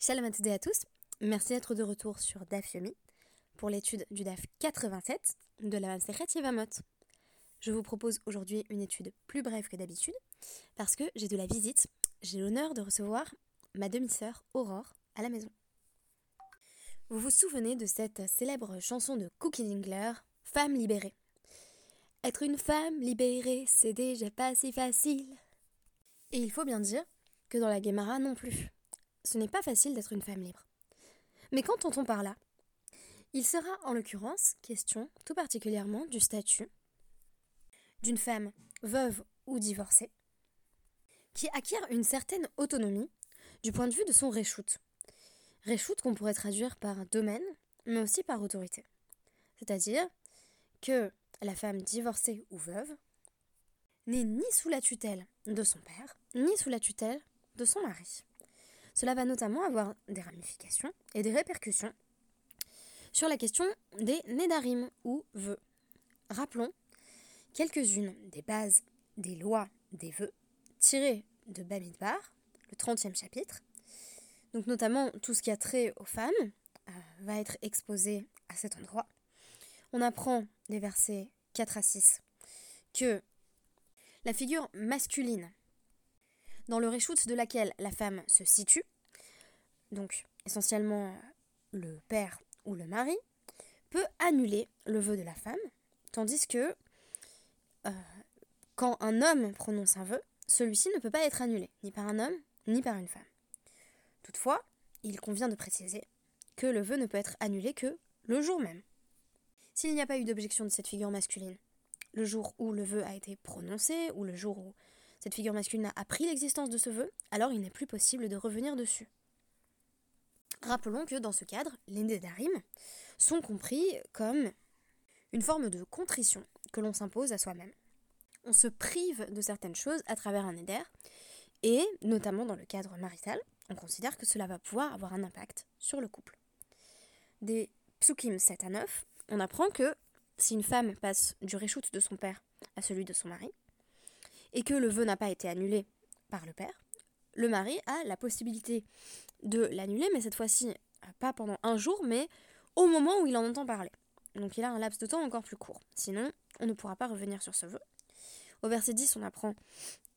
Shalom à tous, merci d'être de retour sur DAF Yomi pour l'étude du DAF 87 de la Masechet Yevamot. Je vous propose aujourd'hui une étude plus brève que d'habitude parce que j'ai de la visite, j'ai l'honneur de recevoir ma demi-sœur Aurore à la maison. Vous vous souvenez de cette célèbre chanson de Cookie Dingler, Femme libérée? Être une femme libérée, c'est déjà pas si facile. Et il faut bien dire que dans la Guémara non plus ce n'est pas facile d'être une femme libre. Mais qu'entend-on par là? Il sera en l'occurrence question tout particulièrement du statut d'une femme veuve ou divorcée qui acquiert une certaine autonomie du point de vue de son réchoute. Réchoute qu'on pourrait traduire par domaine, mais aussi par autorité. C'est-à-dire que la femme divorcée ou veuve n'est ni sous la tutelle de son père, ni sous la tutelle de son mari. Cela va notamment avoir des ramifications et des répercussions sur la question des nedarim ou vœux. Rappelons quelques-unes des bases des lois des vœux tirées de Bamidbar, le 30e chapitre. Donc notamment tout ce qui a trait aux femmes euh, va être exposé à cet endroit. On apprend des versets 4 à 6 que la figure masculine dans le réchoute de laquelle la femme se situe, donc essentiellement le père ou le mari, peut annuler le vœu de la femme, tandis que euh, quand un homme prononce un vœu, celui-ci ne peut pas être annulé, ni par un homme, ni par une femme. Toutefois, il convient de préciser que le vœu ne peut être annulé que le jour même. S'il n'y a pas eu d'objection de cette figure masculine, le jour où le vœu a été prononcé, ou le jour où cette figure masculine a appris l'existence de ce vœu, alors il n'est plus possible de revenir dessus. Rappelons que dans ce cadre, les Nédarim sont compris comme une forme de contrition que l'on s'impose à soi-même. On se prive de certaines choses à travers un Néder, et notamment dans le cadre marital, on considère que cela va pouvoir avoir un impact sur le couple. Des psukim 7 à 9, on apprend que si une femme passe du réchoute de son père à celui de son mari, et que le vœu n'a pas été annulé par le père, le mari a la possibilité de l'annuler, mais cette fois-ci euh, pas pendant un jour, mais au moment où il en entend parler. Donc il a un laps de temps encore plus court. Sinon, on ne pourra pas revenir sur ce vœu. Au verset 10, on apprend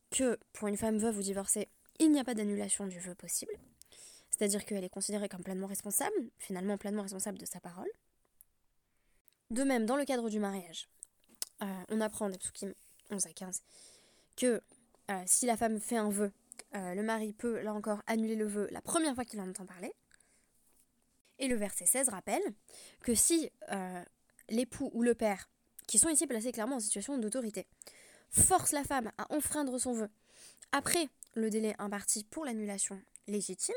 que pour une femme veuve ou divorcée, il n'y a pas d'annulation du vœu possible. C'est-à-dire qu'elle est considérée comme pleinement responsable, finalement pleinement responsable de sa parole. De même, dans le cadre du mariage, euh, on apprend des psukim 11 à 15 que euh, si la femme fait un vœu, euh, le mari peut là encore annuler le vœu la première fois qu'il en entend parler. Et le verset 16 rappelle que si euh, l'époux ou le père, qui sont ici placés clairement en situation d'autorité, force la femme à enfreindre son vœu après le délai imparti pour l'annulation légitime,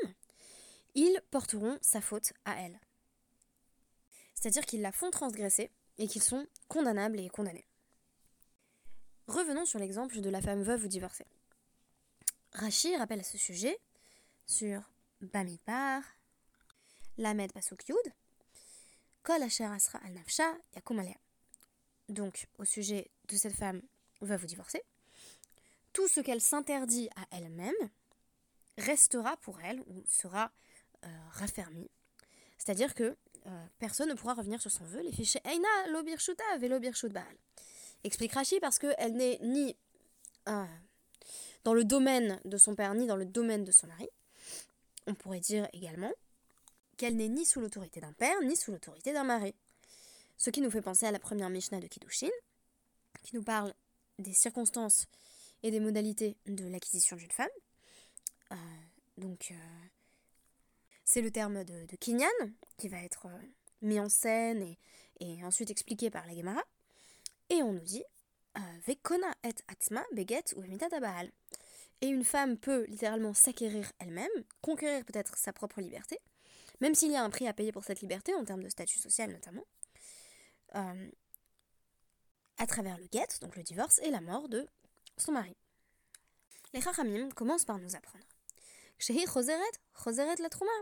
ils porteront sa faute à elle. C'est-à-dire qu'ils la font transgresser et qu'ils sont condamnables et condamnés. Revenons sur l'exemple de la femme veuve ou divorcée. Rachi rappelle à ce sujet sur Bamidbar, Lamed Pasuk Yud, Kol Asher Asra al Nafsha Donc, au sujet de cette femme veuve ou divorcée, tout ce qu'elle s'interdit à elle-même restera pour elle ou sera euh, raffermi. C'est-à-dire que euh, personne ne pourra revenir sur son vœu. Les fichiers Eina lo birshuta velo baal. Explique Rachi parce qu'elle n'est ni euh, dans le domaine de son père ni dans le domaine de son mari. On pourrait dire également qu'elle n'est ni sous l'autorité d'un père ni sous l'autorité d'un mari. Ce qui nous fait penser à la première Mishnah de Kiddushin, qui nous parle des circonstances et des modalités de l'acquisition d'une femme. Euh, donc, euh, c'est le terme de, Kinyan qui va être mis en scène et, et, ensuite expliqué par la Gemara. Et on nous dit Vekona et atma beget ou baal. Et une femme peut littéralement s'acquérir elle-même, conquérir peut-être sa propre liberté, même s'il y a un prix à payer pour cette liberté, en termes de statut social notamment, euh, à travers le guet, donc le divorce, et la mort de son mari. Les Chachamim commencent par nous apprendre. Choseret, choseret la trouma,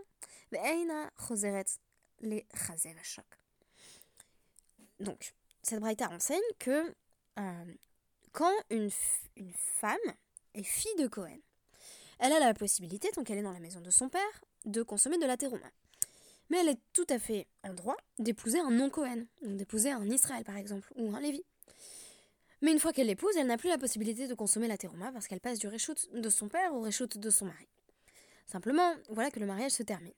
choseret les Donc, cette braïta enseigne que euh, quand une, femme est fille de Cohen, elle a la possibilité, tant qu'elle est dans la maison de son père, de consommer de la terouma. Mais elle est tout à fait en droit d'épouser un non-Cohen, donc d'épouser un Israël par exemple, ou un Lévi. Mais une fois qu'elle l'épouse, elle n'a plus la possibilité de consommer la terouma parce qu'elle passe du réchoute de son père au réchoute de son mari. Simplement, voilà que le mariage se termine.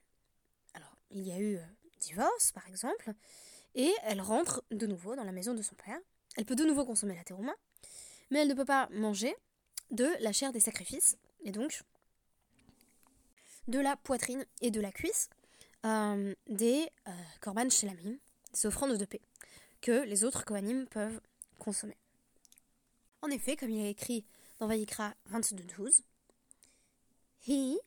Alors, il y a eu euh, divorce, par exemple, et elle rentre de nouveau dans la maison de son père. Elle peut de nouveau consommer la terouma, mais elle ne peut pas manger de la chair des sacrifices, et donc de la poitrine et de la cuisse euh, des euh, korban shelamim, des offrandes de paix, que les autres kohanim peuvent consommer. En effet, comme il est écrit dans Vayikra 22.12, Hi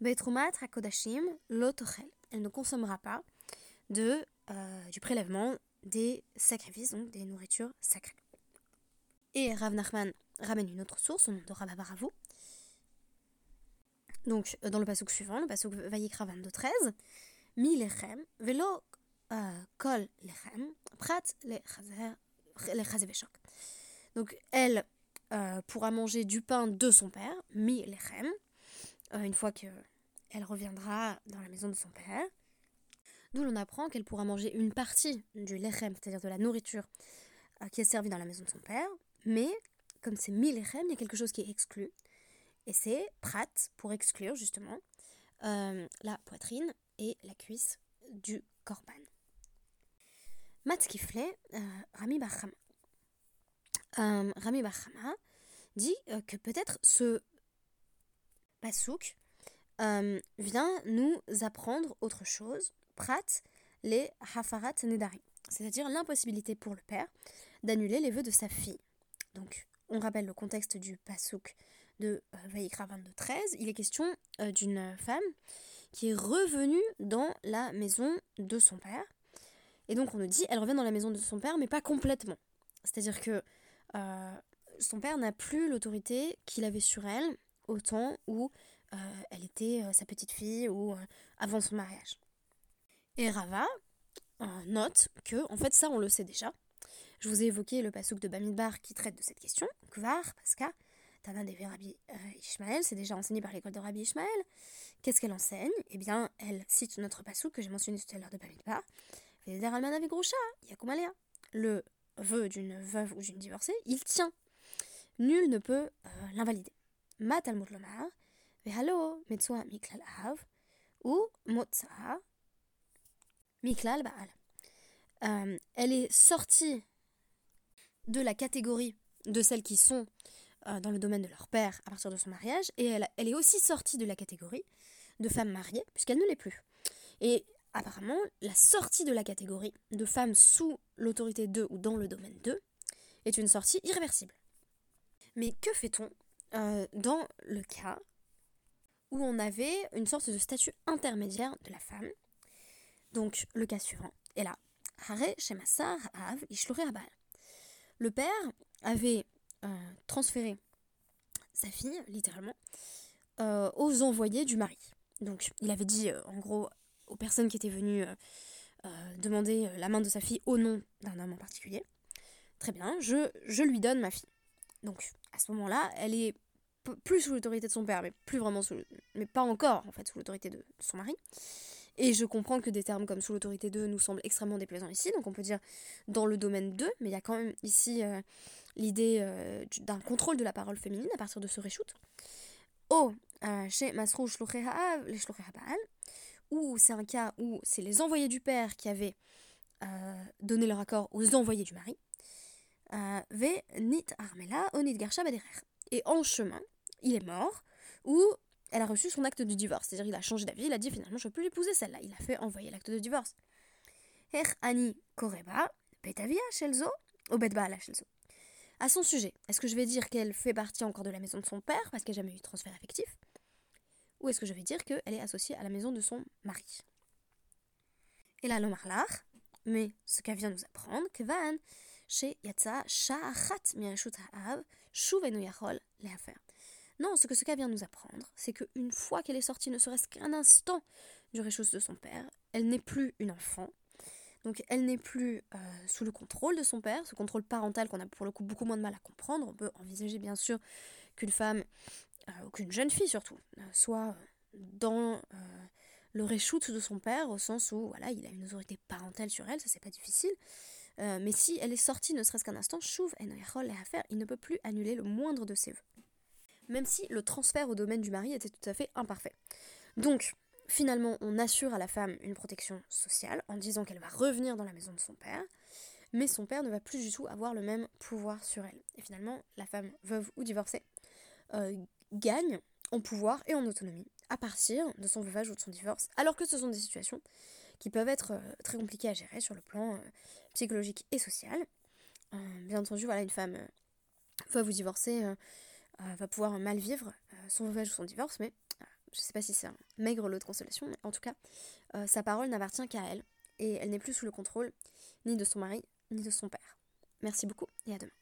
betrumat hakodashim lotochel. Elle ne consommera pas de, euh, du prélèvement des sacrifices, donc des nourritures sacrées. Et Rav Nachman ramène une autre source, au nom de Rabba. Donc, euh, dans le passage suivant, le passage Vayikra 22.13, Mi lechem velo euh, kol lechem prat le chazeveshok. Donc elle pourra manger du pain de son père, mi lechem, euh, une fois qu'elle reviendra dans la maison de son père. D'où l'on apprend qu'elle pourra manger une partie du lechem, c'est-à-dire de la nourriture euh, qui est servie dans la maison de son père, mais comme c'est mi lechem, il y a quelque chose qui est exclu. Et c'est prat pour exclure justement la poitrine et la cuisse du korban. Matkifle, Rami Bachama. Euh, Rami Bachama dit euh, que peut-être ce pasouk euh, vient nous apprendre autre chose, prat les hafarat nedari, c'est-à-dire l'impossibilité pour le père d'annuler les vœux de sa fille. Donc, on rappelle le contexte du pasouk de Vaïkra 22-13. Il est question d'une femme qui est revenue dans la maison de son père. Et donc, on nous dit, elle revient dans la maison de son père, mais pas complètement. C'est-à-dire que euh, son père n'a plus l'autorité qu'il avait sur elle au temps où euh, elle était euh, sa petite fille ou avant son mariage. Et Rava note que, en fait, ça on le sait déjà. Je vous ai évoqué le pasouk de Bamidbar qui traite de cette question. Kvar, Paska, Tana de Rabbi Ishmael, c'est déjà enseigné par l'école de Rabbi Ishmael. Qu'est-ce qu'elle enseigne? Eh bien, elle cite notre pasouk que j'ai mentionné tout à l'heure de Bamidbar. Le vœu d'une veuve ou d'une divorcée, il tient. Nul ne peut euh, l'invalider. Ma Talmud Lomar, Vehalo Metsua Miklal Av, ou Motsa Miklal Baal. Euh, elle est sortie de la catégorie de celles qui sont euh, dans le domaine de leur père à partir de son mariage, et elle, elle est aussi sortie de la catégorie de femmes mariées, puisqu'elle ne l'est plus. Et apparemment, la sortie de la catégorie de femmes sous l'autorité 2 ou dans le domaine 2 est une sortie irréversible. Mais que fait-on euh, dans le cas où on avait une sorte de statut intermédiaire de la femme Donc, le cas suivant est là. Le père avait euh, transféré sa fille, littéralement, euh, aux envoyés du mari. Donc, il avait dit, en gros, aux personnes qui étaient venues euh, euh, demander euh, la main de sa fille au nom d'un homme en particulier. Très bien, je, je lui donne ma fille. Donc à ce moment-là, elle est plus sous l'autorité de son père, mais plus vraiment sous, mais pas encore en fait sous l'autorité de son mari. Et je comprends que des termes comme sous l'autorité de nous semblent extrêmement déplaisants ici, donc on peut dire dans le domaine 2, mais il y a quand même ici l'idée d'un contrôle de la parole féminine à partir de ce reshoot. Oh, chez Masrou les ou c'est un cas où c'est les envoyés du père qui avaient euh, donné leur accord aux envoyés du mari. Euh, ve nit armela onit garsha Et en chemin, il est mort, ou elle a reçu son acte de divorce. C'est-à-dire il a changé d'avis, il a dit finalement je peux l'épouser celle-là. Il a fait envoyer l'acte de divorce. À son sujet, est-ce que je vais dire qu'elle fait partie encore de la maison de son père parce qu'elle n'a jamais eu de transfert affectif? Ou est-ce que je vais dire qu'elle est associée à la maison de son mari? Et là, l'Omarlar, mais ce qu'elle vient nous apprendre, que Van, chez Yatsa, Sha'achat Miashutahav, Yachol, faire. Non, ce que ce qu'elle vient nous apprendre, c'est qu'une fois qu'elle est sortie, ne serait-ce qu'un instant du réchausse de son père, elle n'est plus une enfant. Donc elle n'est plus euh, sous le contrôle de son père, ce contrôle parental qu'on a pour le coup beaucoup moins de mal à comprendre. On peut envisager bien sûr qu'une femme qu'une jeune fille surtout, soit dans le reshoot de son père, au sens où voilà, il a une autorité parentale sur elle, ça c'est pas difficile. mais si elle est sortie ne serait-ce qu'un instant, chouve, il ne peut plus annuler le moindre de ses vœux. Même si le transfert au domaine du mari était tout à fait imparfait. Donc, finalement, on assure à la femme une protection sociale en disant qu'elle va revenir dans la maison de son père, mais son père ne va plus du tout avoir le même pouvoir sur elle. Et finalement, la femme veuve ou divorcée euh, gagne en pouvoir et en autonomie à partir de son veuvage ou de son divorce, alors que ce sont des situations qui peuvent être euh, très compliquées à gérer sur le plan euh, psychologique et social. bien entendu, voilà, une femme veuve ou divorcée va pouvoir mal vivre son veuvage ou son divorce, mais je sais pas si c'est un maigre lot de consolation, mais en tout cas, euh, sa parole n'appartient qu'à elle, et elle n'est plus sous le contrôle ni de son mari, ni de son père. Merci beaucoup, et à demain.